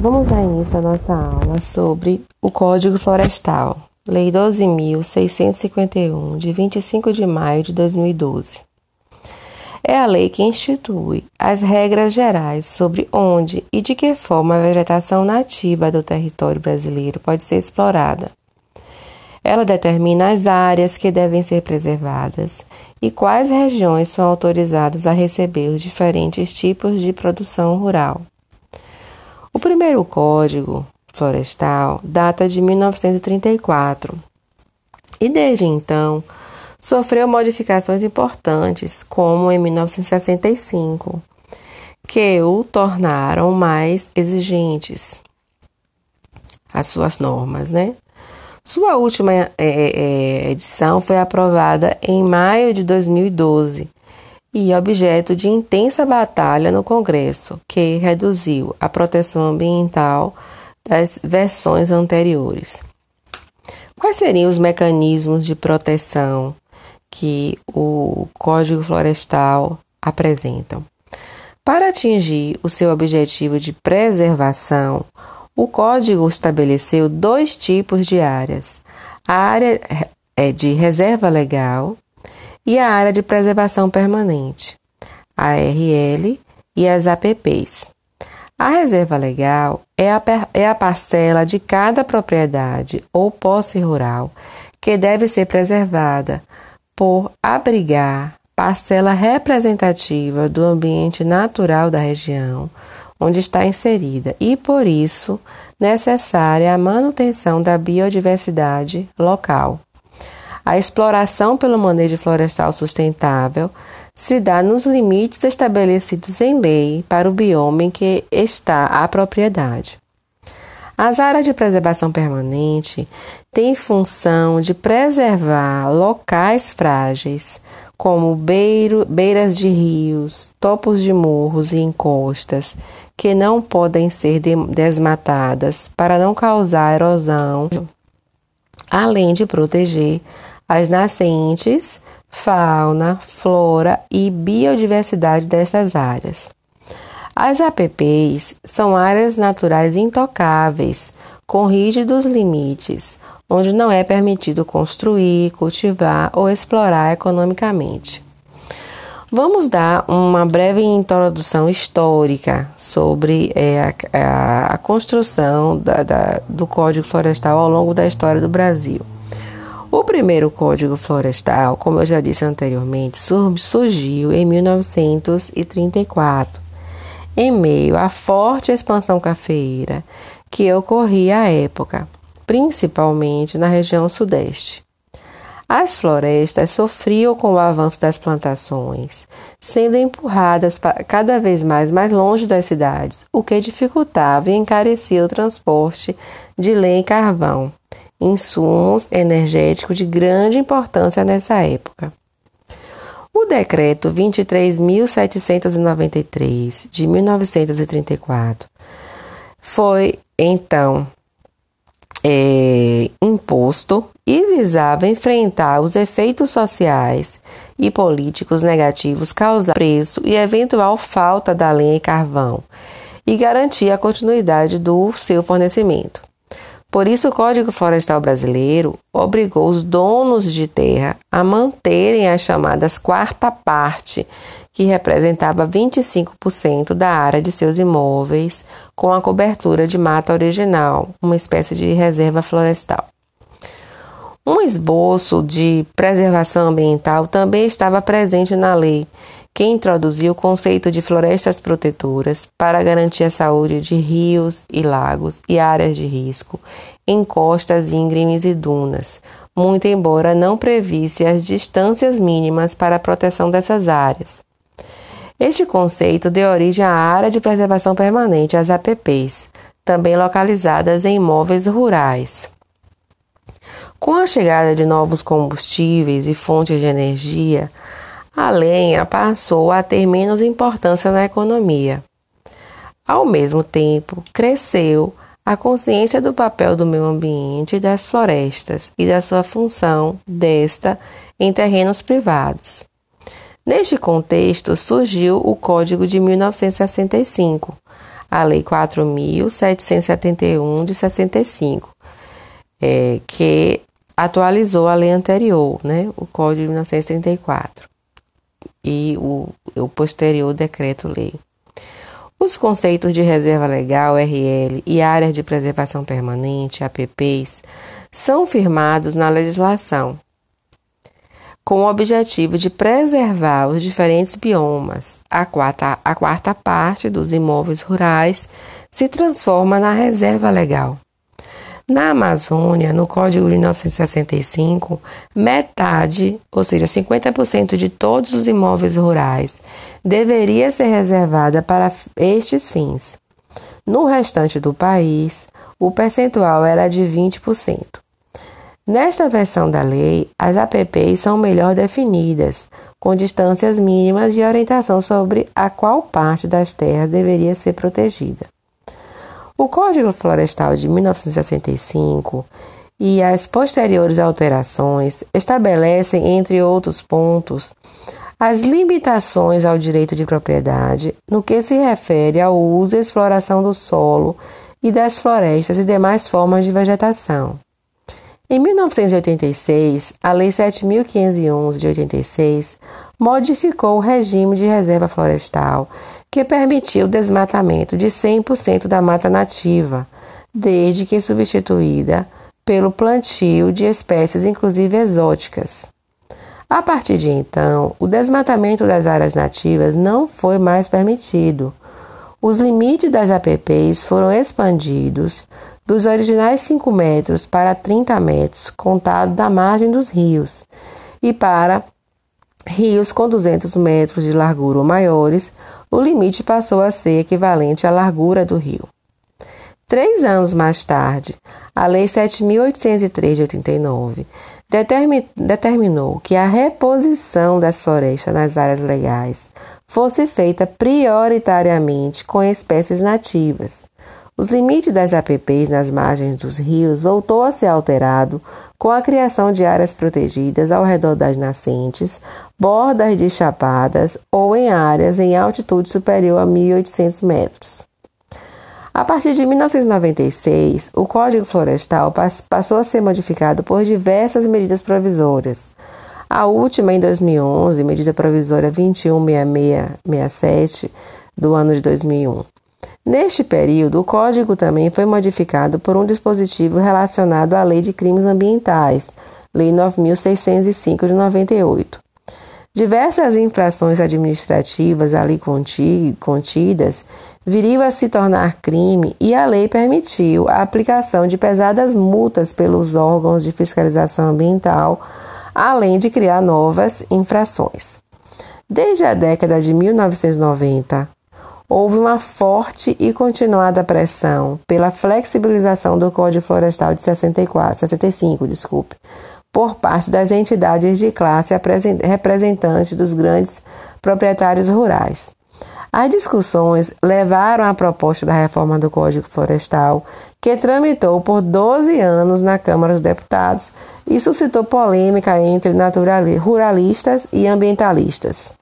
Vamos dar início à nossa aula sobre o Código Florestal, Lei 12.651, de 25 de maio de 2012. É a lei que institui as regras gerais sobre onde e de que forma a vegetação nativa do território brasileiro pode ser explorada. Ela determina as áreas que devem ser preservadas e quais regiões são autorizadas a receber os diferentes tipos de produção rural. O primeiro código florestal data de 1934 e desde então sofreu modificações importantes, como em 1965, que o tornaram mais exigentes as suas normas, né? Sua última é, é, edição foi aprovada em maio de 2012 e objeto de intensa batalha no Congresso, que reduziu a proteção ambiental das versões anteriores. Quais seriam os mecanismos de proteção que o Código Florestal apresenta? Para atingir o seu objetivo de preservação, o código estabeleceu dois tipos de áreas: a área é de reserva legal e a área de preservação permanente, a ARL e as APPs. A reserva legal é a, é a parcela de cada propriedade ou posse rural que deve ser preservada por abrigar parcela representativa do ambiente natural da região onde está inserida e, por isso, necessária a manutenção da biodiversidade local. A exploração pelo manejo florestal sustentável se dá nos limites estabelecidos em lei para o bioma em que está a propriedade. As áreas de preservação permanente têm função de preservar locais frágeis, como beiro, beiras de rios, topos de morros e encostas, que não podem ser de, desmatadas para não causar erosão, além de proteger as nascentes, fauna, flora e biodiversidade dessas áreas. As APPs são áreas naturais intocáveis, com rígidos limites, onde não é permitido construir, cultivar ou explorar economicamente. Vamos dar uma breve introdução histórica sobre é, a, a, construção da, da, do Código Florestal ao longo da história do Brasil. O primeiro Código Florestal, como eu já disse anteriormente, surgiu em 1934, em meio à forte expansão cafeeira que ocorria à época principalmente na região sudeste. As florestas sofriam com o avanço das plantações, sendo empurradas cada vez mais mais longe das cidades, o que dificultava e encarecia o transporte de lenha e carvão, insumos energéticos de grande importância nessa época. O decreto 23.793 de 1934 foi então é, imposto e visava enfrentar os efeitos sociais e políticos negativos causados preço e eventual falta da lenha e carvão e garantir a continuidade do seu fornecimento. Por isso, o Código Florestal Brasileiro obrigou os donos de terra a manterem as chamadas quarta parte que representava 25% da área de seus imóveis, com a cobertura de mata original, uma espécie de reserva florestal. Um esboço de preservação ambiental também estava presente na lei, que introduziu o conceito de florestas protetoras para garantir a saúde de rios e lagos e áreas de risco, encostas íngremes e dunas, muito embora não previsse as distâncias mínimas para a proteção dessas áreas. Este conceito deu origem à área de preservação permanente, as APPs, também localizadas em imóveis rurais. Com a chegada de novos combustíveis e fontes de energia, a lenha passou a ter menos importância na economia. Ao mesmo tempo, cresceu a consciência do papel do meio ambiente e das florestas e da sua função desta em terrenos privados. Neste contexto surgiu o Código de 1965, a Lei 4.771 de 65, é, que atualizou a lei anterior, né, o Código de 1934, e o, o posterior decreto-lei. Os conceitos de reserva legal, RL, e áreas de preservação permanente, APPs, são firmados na legislação, com o objetivo de preservar os diferentes biomas. A quarta, a quarta parte dos imóveis rurais se transforma na reserva legal. Na Amazônia, no Código de 1965, metade, ou seja, 50% de todos os imóveis rurais, deveria ser reservada para estes fins. No restante do país, o percentual era de 20%. Nesta versão da lei, as APPs são melhor definidas, com distâncias mínimas de orientação sobre a qual parte das terras deveria ser protegida. O Código Florestal de 1965 e as posteriores alterações estabelecem, entre outros pontos, as limitações ao direito de propriedade no que se refere ao uso e exploração do solo e das florestas e demais formas de vegetação. Em 1986, a Lei 7.511 de 86 modificou o regime de reserva florestal, que permitiu o desmatamento de 100% da mata nativa, desde que substituída pelo plantio de espécies, inclusive exóticas. A partir de então, o desmatamento das áreas nativas não foi mais permitido. Os limites das APPs foram expandidos dos originais 5 metros para 30 metros, contado da margem dos rios, e para rios com 200 metros de largura ou maiores, o limite passou a ser equivalente à largura do rio. Três anos mais tarde, a Lei 7.803 de 89 determinou que a reposição das florestas nas áreas legais fosse feita prioritariamente com espécies nativas, os limites das APPs nas margens dos rios voltou a ser alterado com a criação de áreas protegidas ao redor das nascentes, bordas de chapadas ou em áreas em altitude superior a 1.800 metros. A partir de 1996, o Código Florestal passou a ser modificado por diversas medidas provisórias. A última, em 2011, medida provisória 216667 do ano de 2001. Neste período, o Código também foi modificado por um dispositivo relacionado à Lei de Crimes Ambientais, Lei 9605 de 98. Diversas infrações administrativas ali contidas viriam a se tornar crime e a lei permitiu a aplicação de pesadas multas pelos órgãos de fiscalização ambiental, além de criar novas infrações. Desde a década de 1990, houve uma forte e continuada pressão pela flexibilização do Código Florestal de 64, 65, desculpe, por parte das entidades de classe representantes dos grandes proprietários rurais. As discussões levaram à proposta da reforma do Código Florestal, que tramitou por 12 anos na Câmara dos Deputados e suscitou polêmica entre ruralistas e ambientalistas.